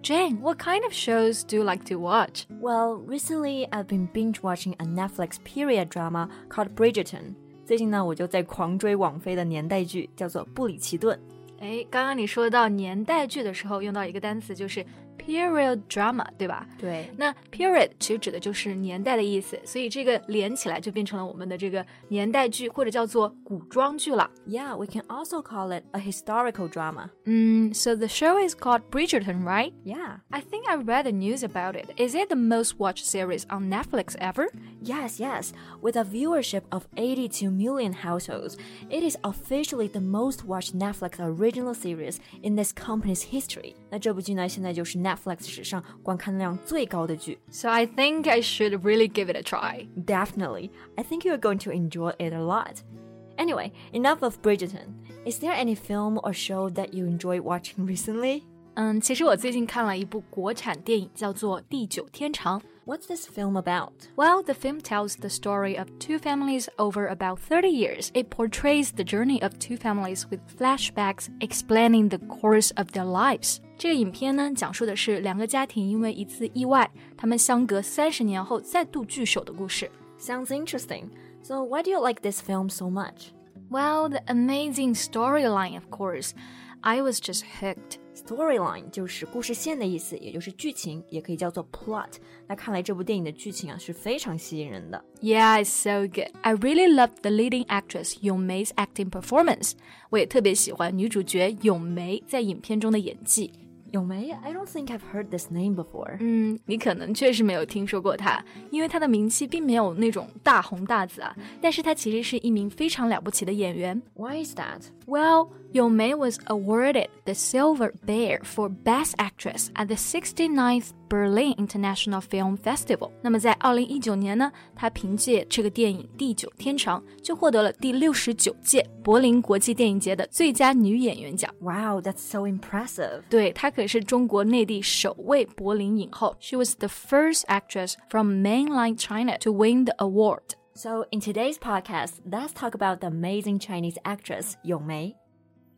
Jane, what kind of shows do you like to watch? Well, recently I've been binge watching a Netflix period drama called Bridgerton. 最近呢，我就在狂追网飞的年代剧，叫做《布里奇顿》。 哎，刚刚你说到年代剧的时候，用到一个单词就是 period drama，对吧？对。那 period 其实指的就是年代的意思，所以这个连起来就变成了我们的这个年代剧，或者叫做古装剧了。Yeah, we can also call it a historical drama. 嗯，so the show is called Bridgerton, right? Yeah. I think I read the news about it. Is it the most watched series on Netflix ever? Yes, yes. With a viewership of 82 million households, it is officially the most watched Netflix original series in this company's history. 那这部剧呢，现在就是 Netflix 史上观看量最高的剧。 So I think I should really give it a try. Definitely. I think you're going to enjoy it a lot. Anyway, enough of Bridgerton. Is there any film or show that you enjoyed watching recently? 嗯，其实我最近看了一部国产电影，叫做《地久天长》。 What's this film about? Well, the film tells the story of two families over about 30 years. It portrays the journey of two families with flashbacks explaining the course of their lives. 这个影片呢，讲述的是两个家庭因为一次意外，他们相隔三十年后再度聚首的故事。 Sounds interesting. So, why do you like this film so much? Well, the amazing storyline, of course. I was just hooked. Storyline 就是故事线的意思，也就是剧情，也可以叫做 plot。那看来这部电影的剧情啊是非常吸引人的。 Yeah, it's so good. I really loved the leading actress Yong Mei's acting performance. 我也特别喜欢女主角咏梅在影片中的演技。 咏梅，I don't think I've heard this name before. 嗯，你可能确实没有听说过她，因为她的名气并没有那种大红大紫啊。但是她其实是一名非常了不起的演员。 Why is that? Well, Yong Mei was awarded the Silver Bear for Best Actress at the 69th Berlin International Film Festival. 那么在二零一九年呢，她凭借这个电影《地久天长》就获得了第六十九届柏林国际电影节的最佳女演员奖。 Wow, that's so impressive. 对，她可是中国内地首位柏林影后。She was the first actress from mainland China to win the award. So, in today's podcast, let's talk about the amazing Chinese actress 咏梅。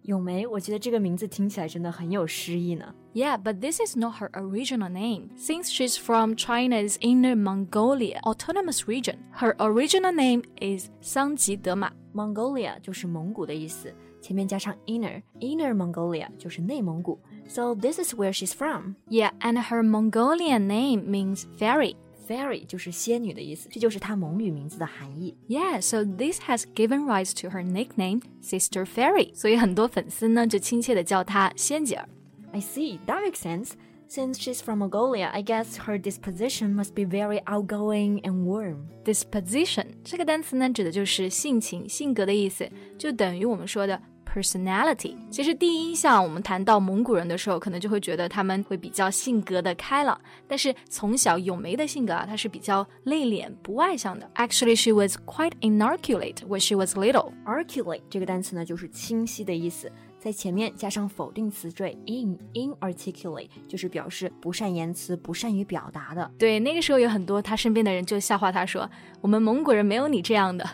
咏梅，我觉得这个名字听起来真的很有诗意呢。 Yeah, but this is not her original name. Since she's from China's Inner Mongolia autonomous region, her original name is 桑吉德玛。 Mongolia 就是蒙古的意思，前面加上 inner，inner Mongolia 就是内蒙古。So this is where she's from. Yeah, and her Mongolian name means fairy. Fairy 就是仙女的意思，这就是她蒙语名字的含义。 Yeah, so this has given rise to her nickname Sister Fairy. 所以很多粉丝呢就亲切的叫她仙姐儿。 I see, that makes sense. Since she's from Mongolia, I guess her disposition must be very outgoing and warm. Disposition 这个单词呢指的就是性情、性格的意思，就等于我们说的 personality。其实第一印象，我们谈到蒙古人的时候，可能就会觉得他们会比较性格的开朗，但是从小咏梅的性格啊，她是比较内敛、不外向的。Actually, she was quite inarticulate when she was little. Articulate 这个单词呢，就是清晰的意思， 在前面加上否定词缀 in inarticulate，就是表示不善言辞、不善于表达的。对，那个时候有很多他身边的人就笑话他说：“我们蒙古人没有你这样的。”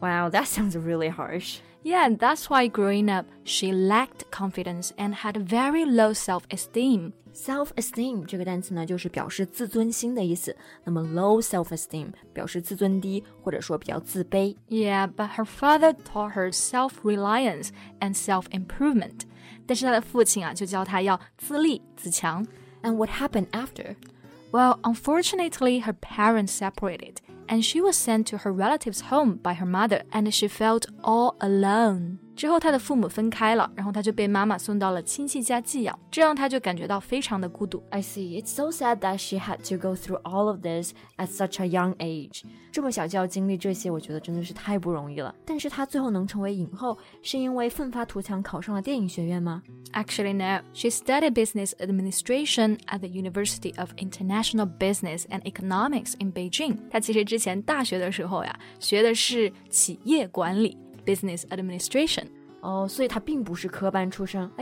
Wow, that sounds really harsh. Yeah, and that's why growing up, she lacked confidence and had very low self-esteem. Self-esteem 这个单词呢，就是表示自尊心的意思。那么 low self-esteem 表示自尊低，或者说比较自卑。 Yeah, but her father taught her self-reliance and self-improvement. 但是她的父亲啊，就教她要自立自强。 And what happened after? Well, unfortunately, her parents separated, and she was sent to her relative's home by her mother, and she felt all alone. 之后，他的父母分开了，然后他就被妈妈送到了亲戚家寄养，这让他就感觉到非常的孤独。I see. It's so sad that she had to go through all of this at such a young age. 这么小就要经历这些，我觉得真的是太不容易了。但是她最后能成为影后，是因为奋发图强考上了电影学院吗？Actually, no. She studied business administration at the University of International Business and Economics in Beijing. 她其实之前大学的时候呀，学的是企业管理。 business administration. Oh, I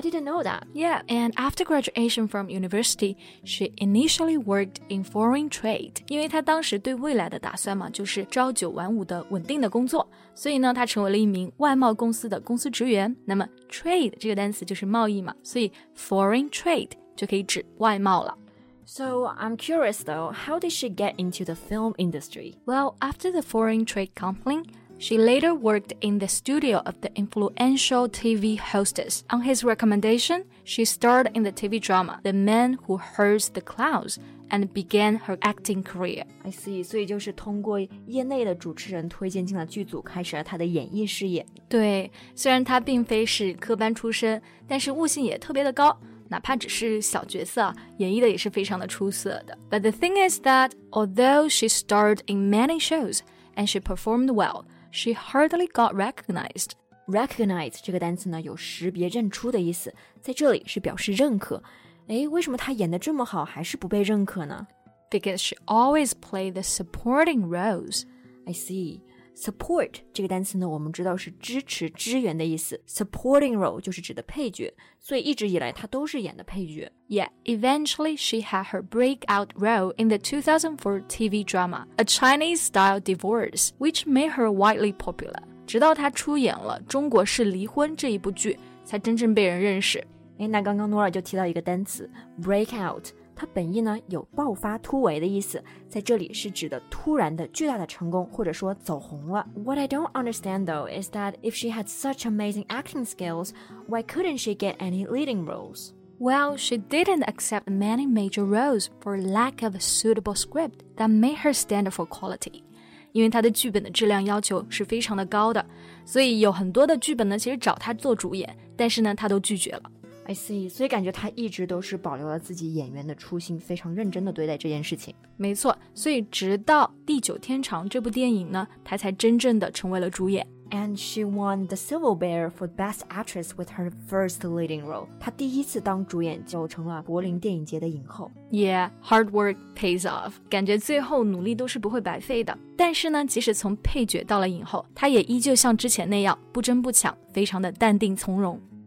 didn't know that. Yeah, and after graduation from university, she initially worked in foreign trade. 因为她当时对未来的打算嘛，就是朝九晚五的稳定的工作，所以呢，她成为了一名外贸公司的公司职员。那么 trade 这个单词就是贸易嘛，所以 foreign trade 就可以指外贸了。So I'm curious though, how did she get into the film industry? Well, after the foreign trade counseling, she later worked in the studio of the influential TV hostess. On his recommendation, she starred in the TV drama The Man Who Herds the Clouds and began her acting career. I see，所以就是通过业内的主持人推荐进了剧组，开始了她的演艺事业。对，虽然她并非是科班出身，但是悟性也特别的高。哪怕只是小角色，演绎的也是非常的出色的。But the thing is that although she starred in many shows and she performed well, she hardly got recognized. Recognize 这个单词呢，有识别、认出的意思，在这里是表示认可。诶，为什么她演的这么好，还是不被认可呢？Because she always played the supporting roles. I see. Support 这个单词呢，我们知道是支持、支援的意思，supporting role 就是指的配角，所以一直以来她都是演的配角。Yeah, eventually she had her breakout role in the 2004 TV drama A Chinese Style Divorce, which made her widely popular. 直到她出演了《中国式离婚》这一部剧，才真正被人认识。哎，那刚刚 Norah 就提到一个单词 breakout。它本意呢有爆发、突围的意思，在这里是指的突然的巨大的成功，或者说走红了。What I don't understand though is that if she had such amazing acting skills, why couldn't she get any leading roles? Well, she didn't accept many major roles for lack of a suitable script that made her stand for quality. 因为她的剧本的质量要求是非常的高的，所以有很多的剧本呢，其实找她做主演，但是呢，她都拒绝了。 I see，所以感觉他一直都是保留了自己演员的初心，非常认真的对待这件事情。没错，所以直到《地久天长》这部电影呢，他才真正的成为了主演。And she won the Silver Bear for Best Actress with her first leading role。她第一次当主演就成了柏林电影节的影后。Yeah，hard work pays off。感觉最后努力都是不会白费的。但是呢，即使从配角到了影后，她也依旧像之前那样不争不抢，非常的淡定从容。